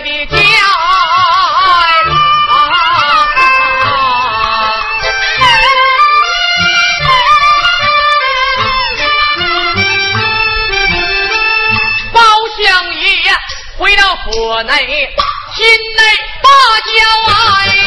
的家，包相爷回到府内，心内把交爱。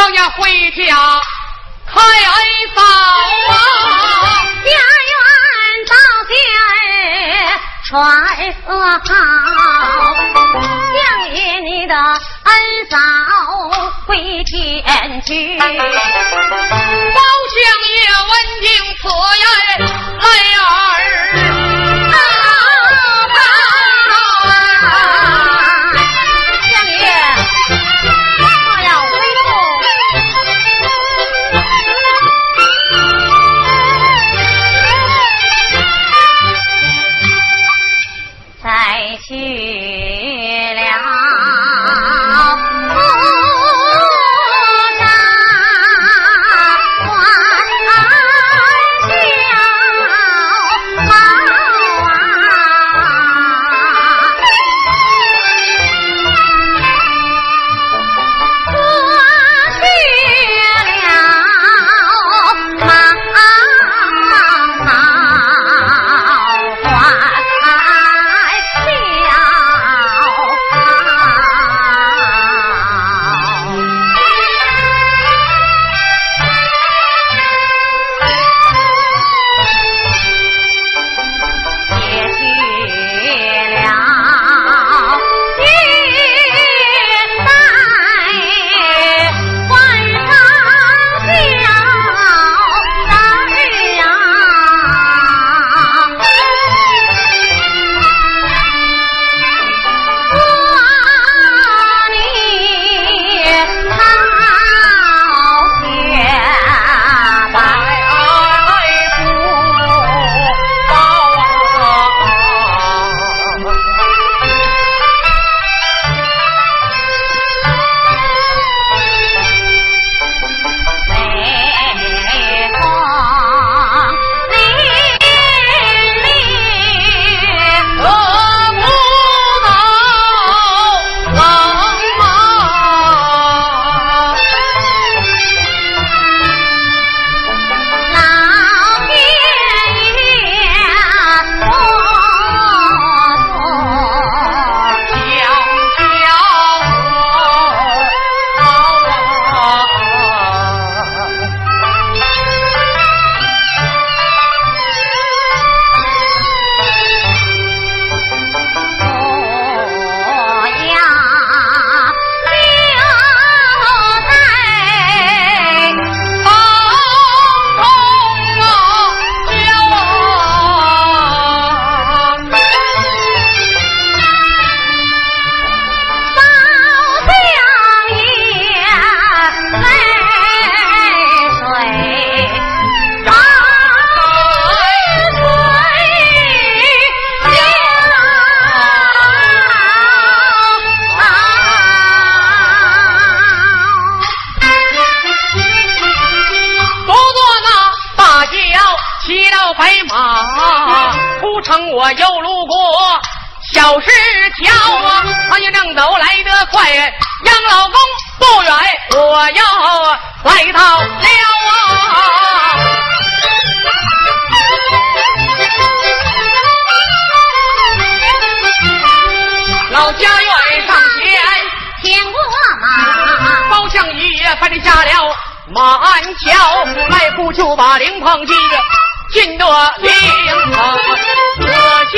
爷当家回家开嫂啊！传好，我又路过小石桥啊，他也正走来得快，杨老公不远，我要来到了啊。老家院上前，牵过马，包相爷翻下了马鞍桥，迈步就把灵棚进。金络绫，可惜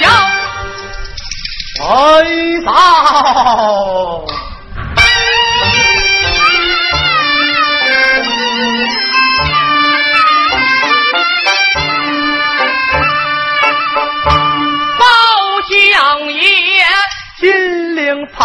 小眉毛包香烟，金陵盘。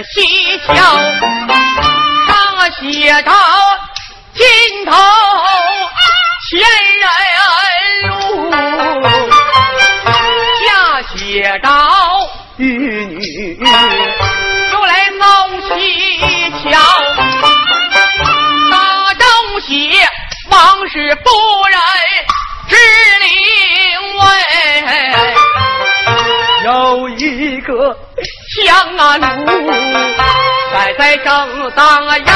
仔细瞧，上写着金头千人路，下写着玉女又来弄西桥，大正写王氏夫人之灵位，有一个。江安路，摆在正当腰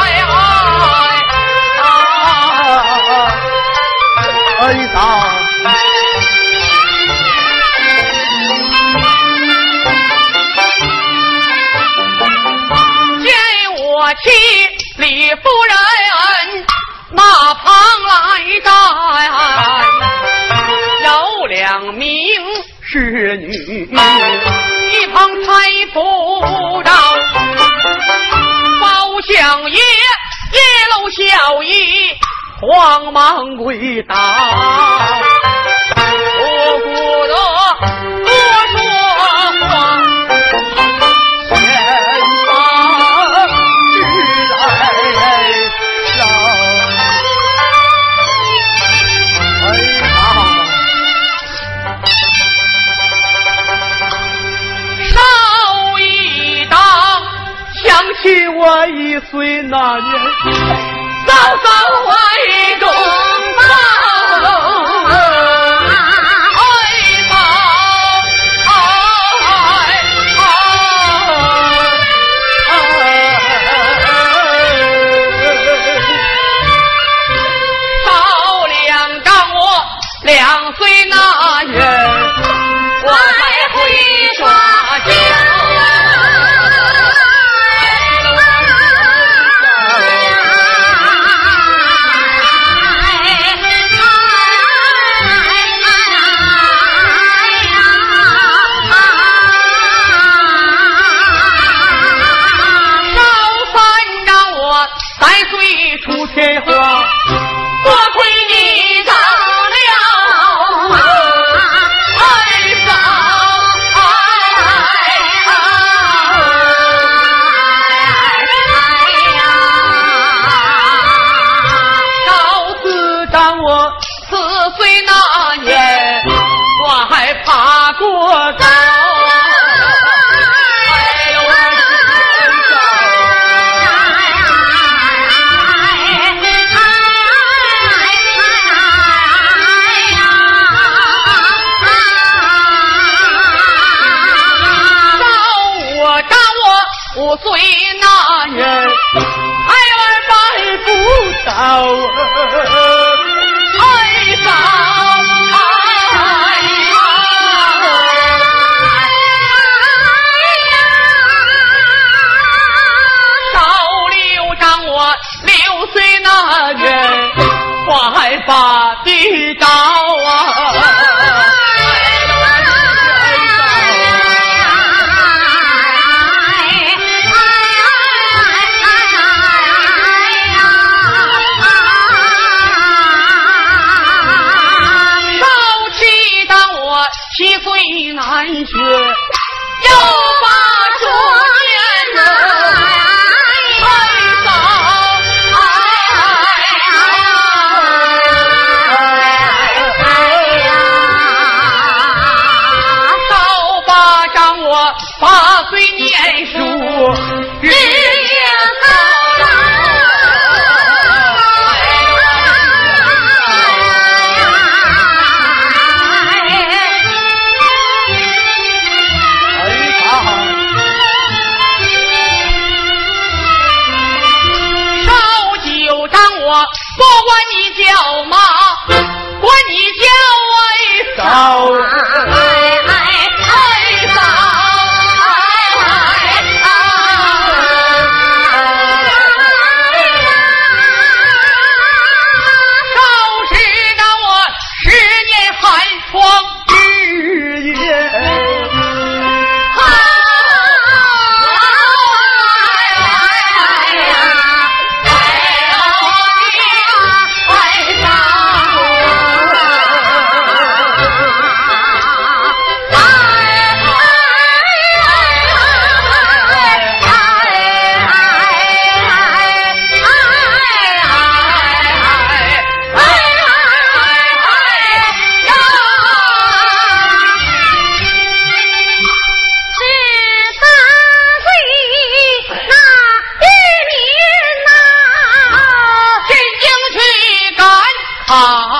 哎哎呀！见我妻李夫人那旁来站，有两名侍女。一旁搀扶着包相爷，一路笑意，慌忙跪倒。起我一岁那年，早早怀中抱，啊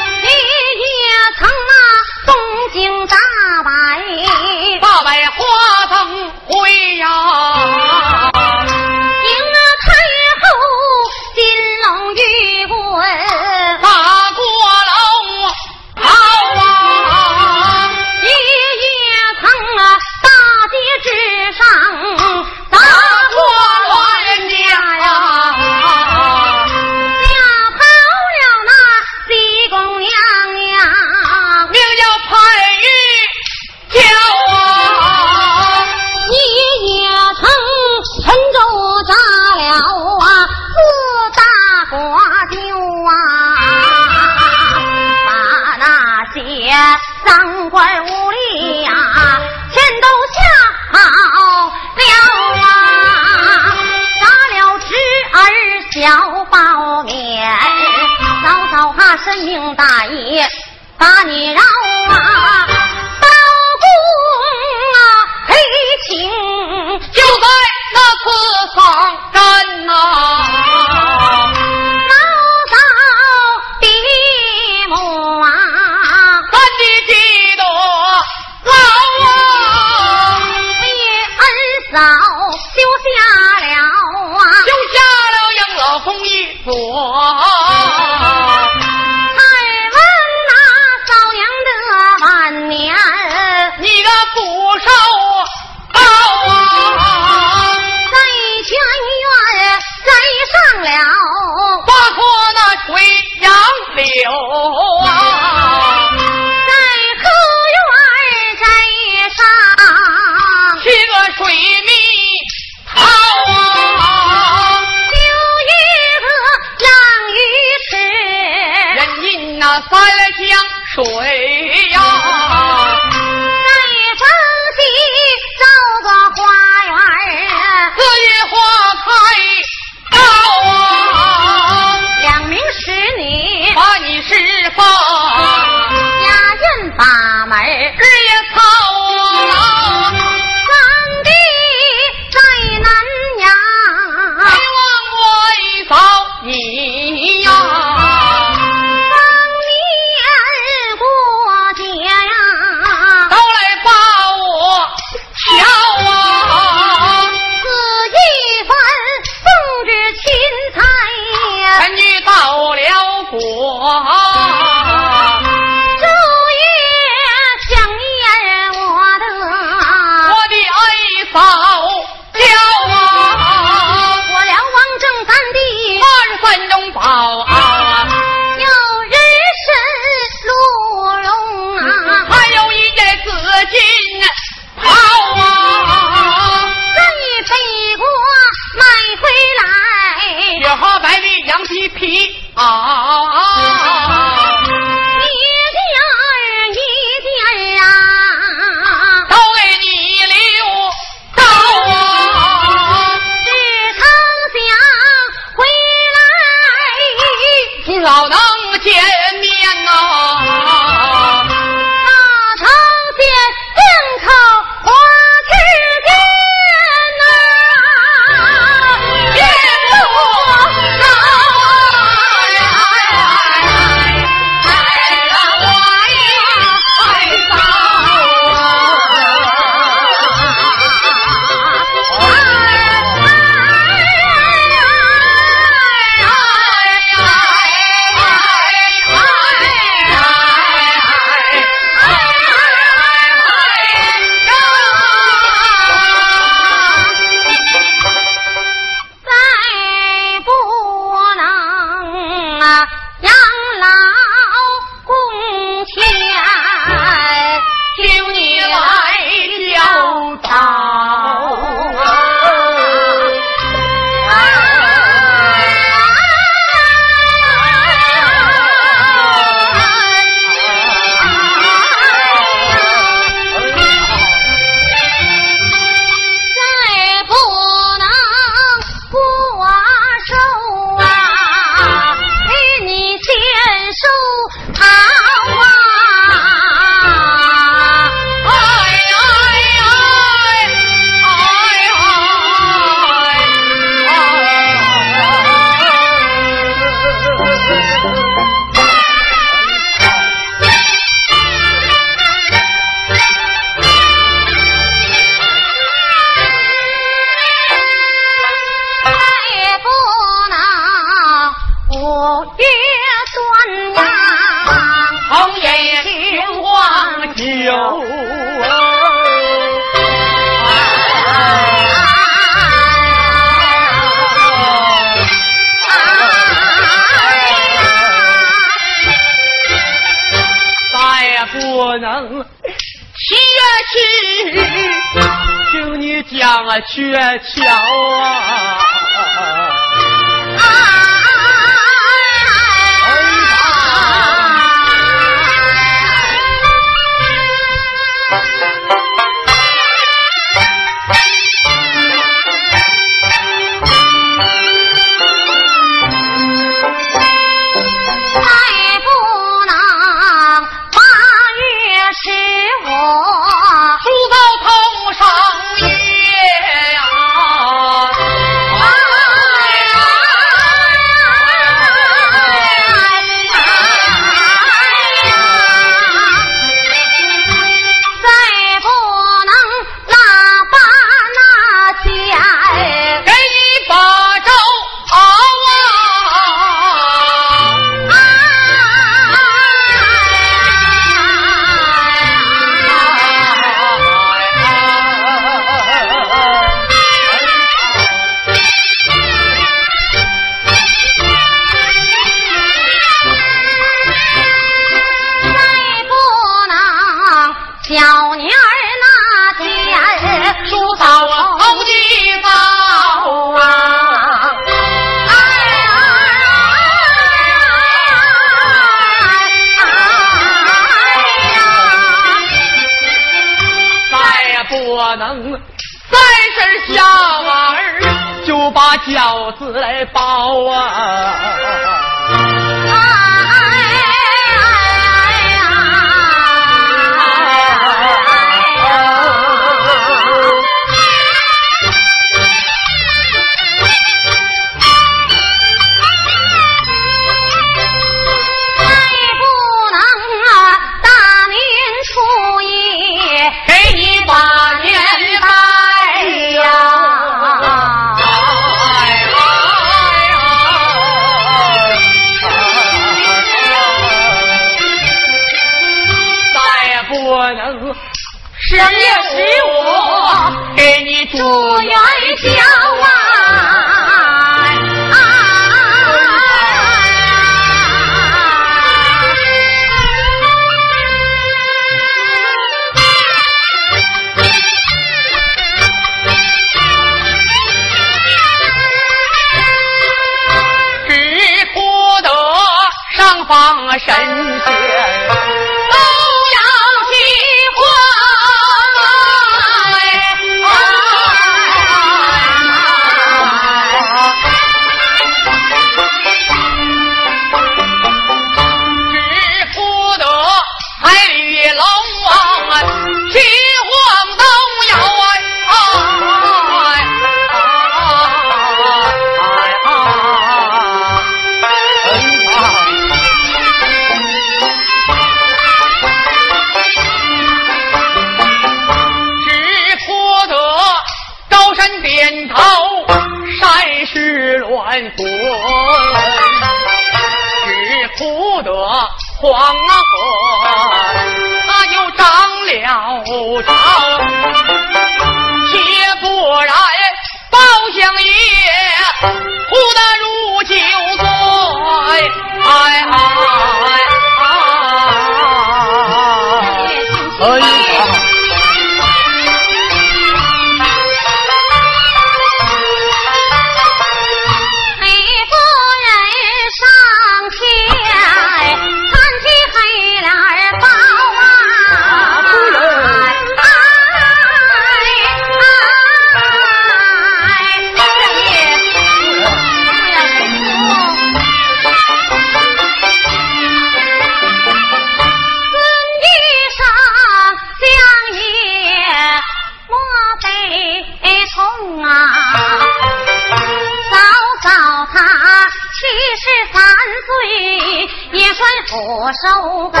也算福寿高，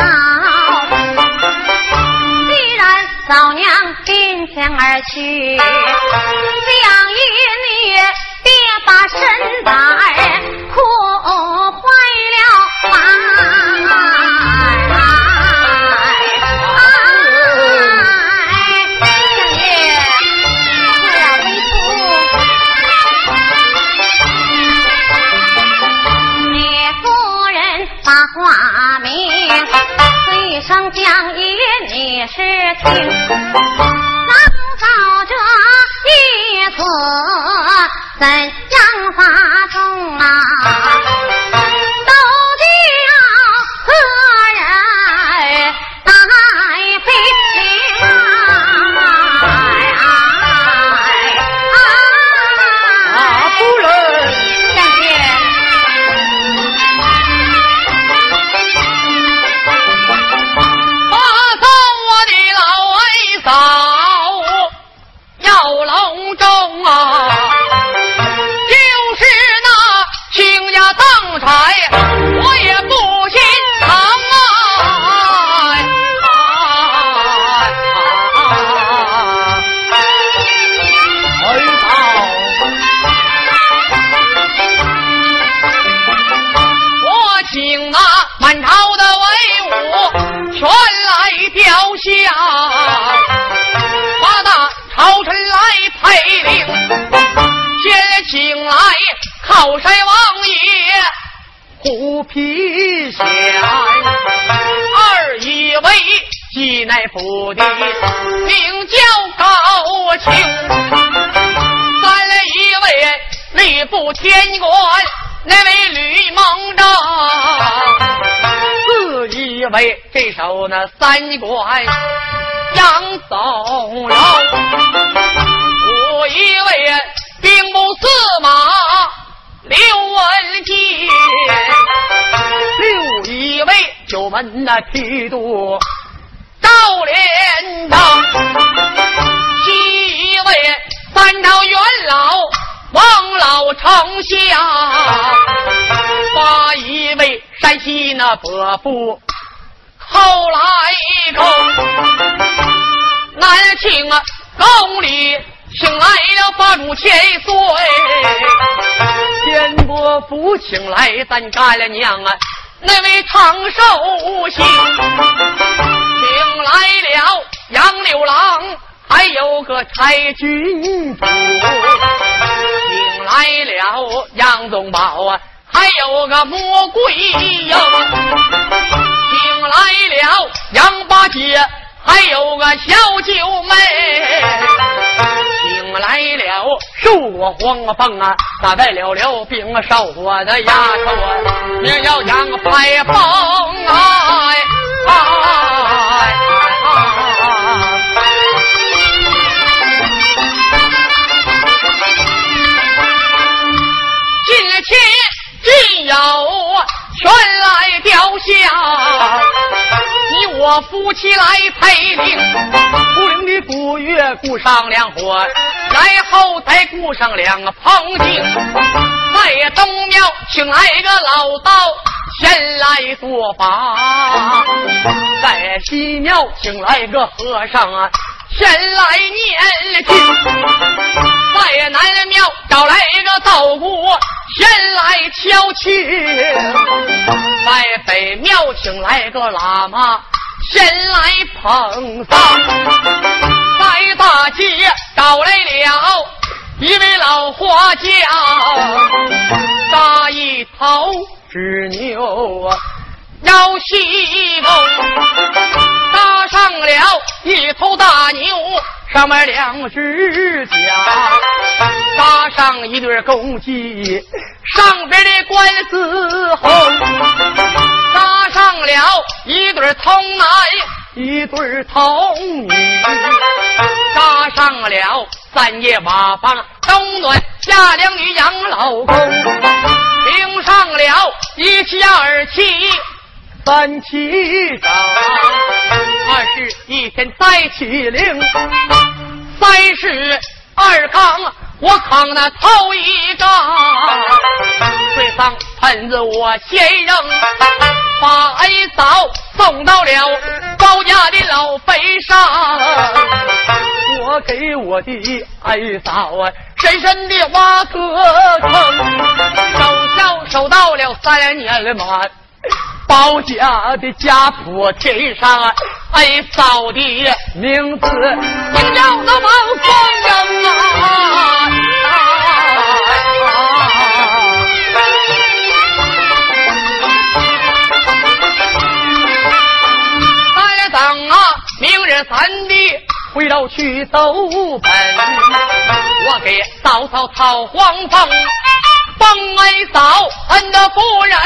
既然嫂娘临天而去，良玉女别把身带。事情，能找这一次？生将爷，你是。府的名叫高庆，三来一位吏部天官，那位吕蒙正，自以为这首那三关杨宗荣，我一位兵部司马刘文杰，六一位九门那提督。赵连长，七位三朝元老王老丞相，八一位山西那伯父后来一个，南庆啊宫里请来了八主千岁，天伯父请来咱干了娘啊。那位长寿星，请来了杨六郎，还有个柴郡主，请来了杨宗保啊，还有个魔鬼英，请来了杨八姐，还有个小九妹。来了受过黄凤啊，打败了了兵少我的丫头啊，名叫杨排风哎哎！今天只有全来吊下，你我夫妻来陪领，不领的古月顾上两伙。然后再雇上两个彭敬，在东庙请来一个老道前来做法，在西庙请来一个和尚啊前来念经，在南庙找来一个道姑前来敲磬，在北庙请来个喇嘛前来捧丧。在大街找来了一位老花匠，搭一头纸牛要西宫，搭上了一头大牛，上面两只甲，搭上一对公鸡，上边的官司红，搭上了一对童男。一对儿童女，搭上了三叶瓦房，冬暖夏凉女养老公，领上了一妻二妻三妻长，二是一天再起灵，三是二缸我扛那头一缸，水上盆子我先扔。把哀嫂送到了高家的老坟上，我给我的哀嫂啊深深的挖个坑，守孝守到了三年了嘛，包家的家谱填上哀嫂的名字，名叫那王凤英三弟回头去走奔，我给嫂嫂讨黄凤，封为嫂，恩的夫人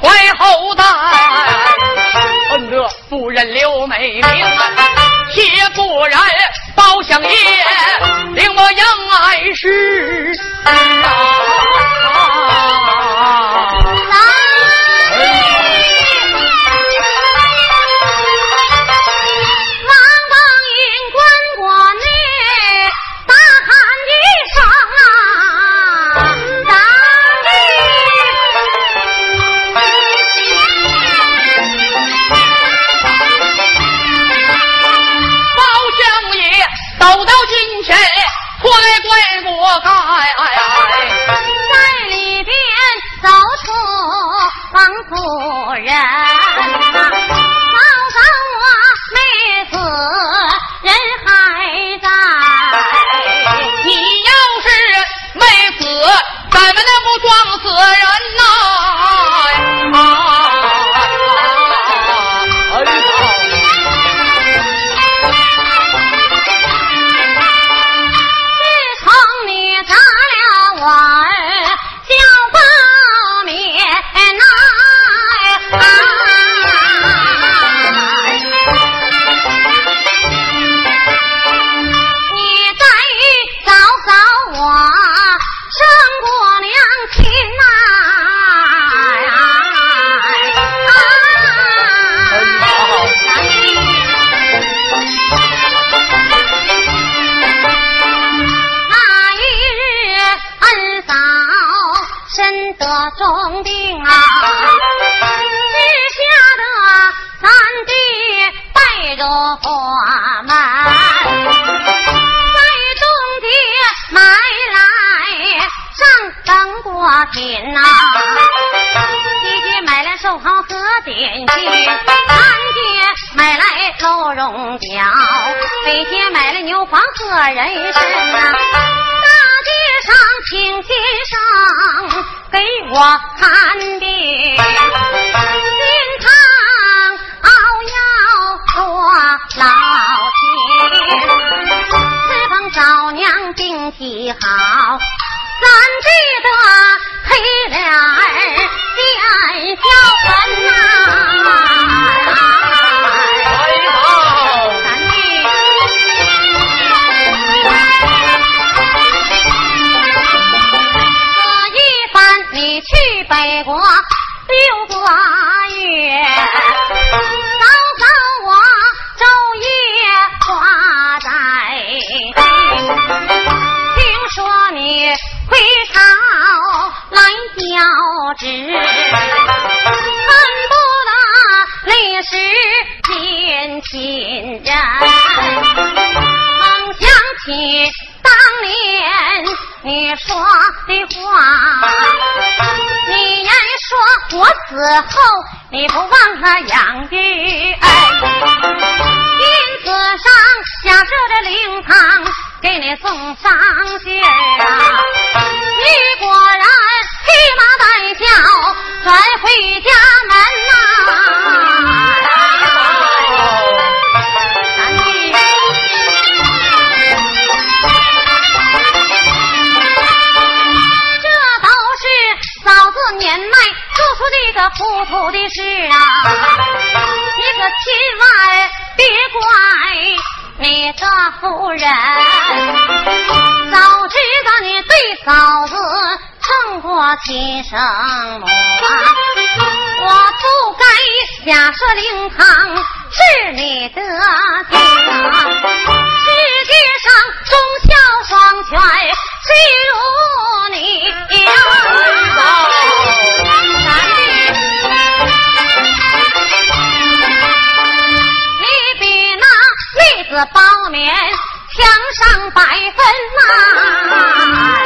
传后代，恩的夫人刘美名，铁不然包相爷令我杨爱氏啊。人参呐，大街上请先生给我看病，心肠熬要多老天，此方找娘病体好，咱记得过六个月，早早我昼夜挂在听说你回朝来交旨，恨不得立时见亲人。梦想起当年你说的话。说我死后你不忘了养育恩，因此上下设的灵堂给你送上信儿啊！你果然披麻戴孝转回家门呐糊涂的事啊！你可千万别怪你的夫人，早知道你对嫂子胜过亲生母啊，我不该假设灵堂是你的家。世界上忠孝双全，谁如你呀？包勉墙上百分呐，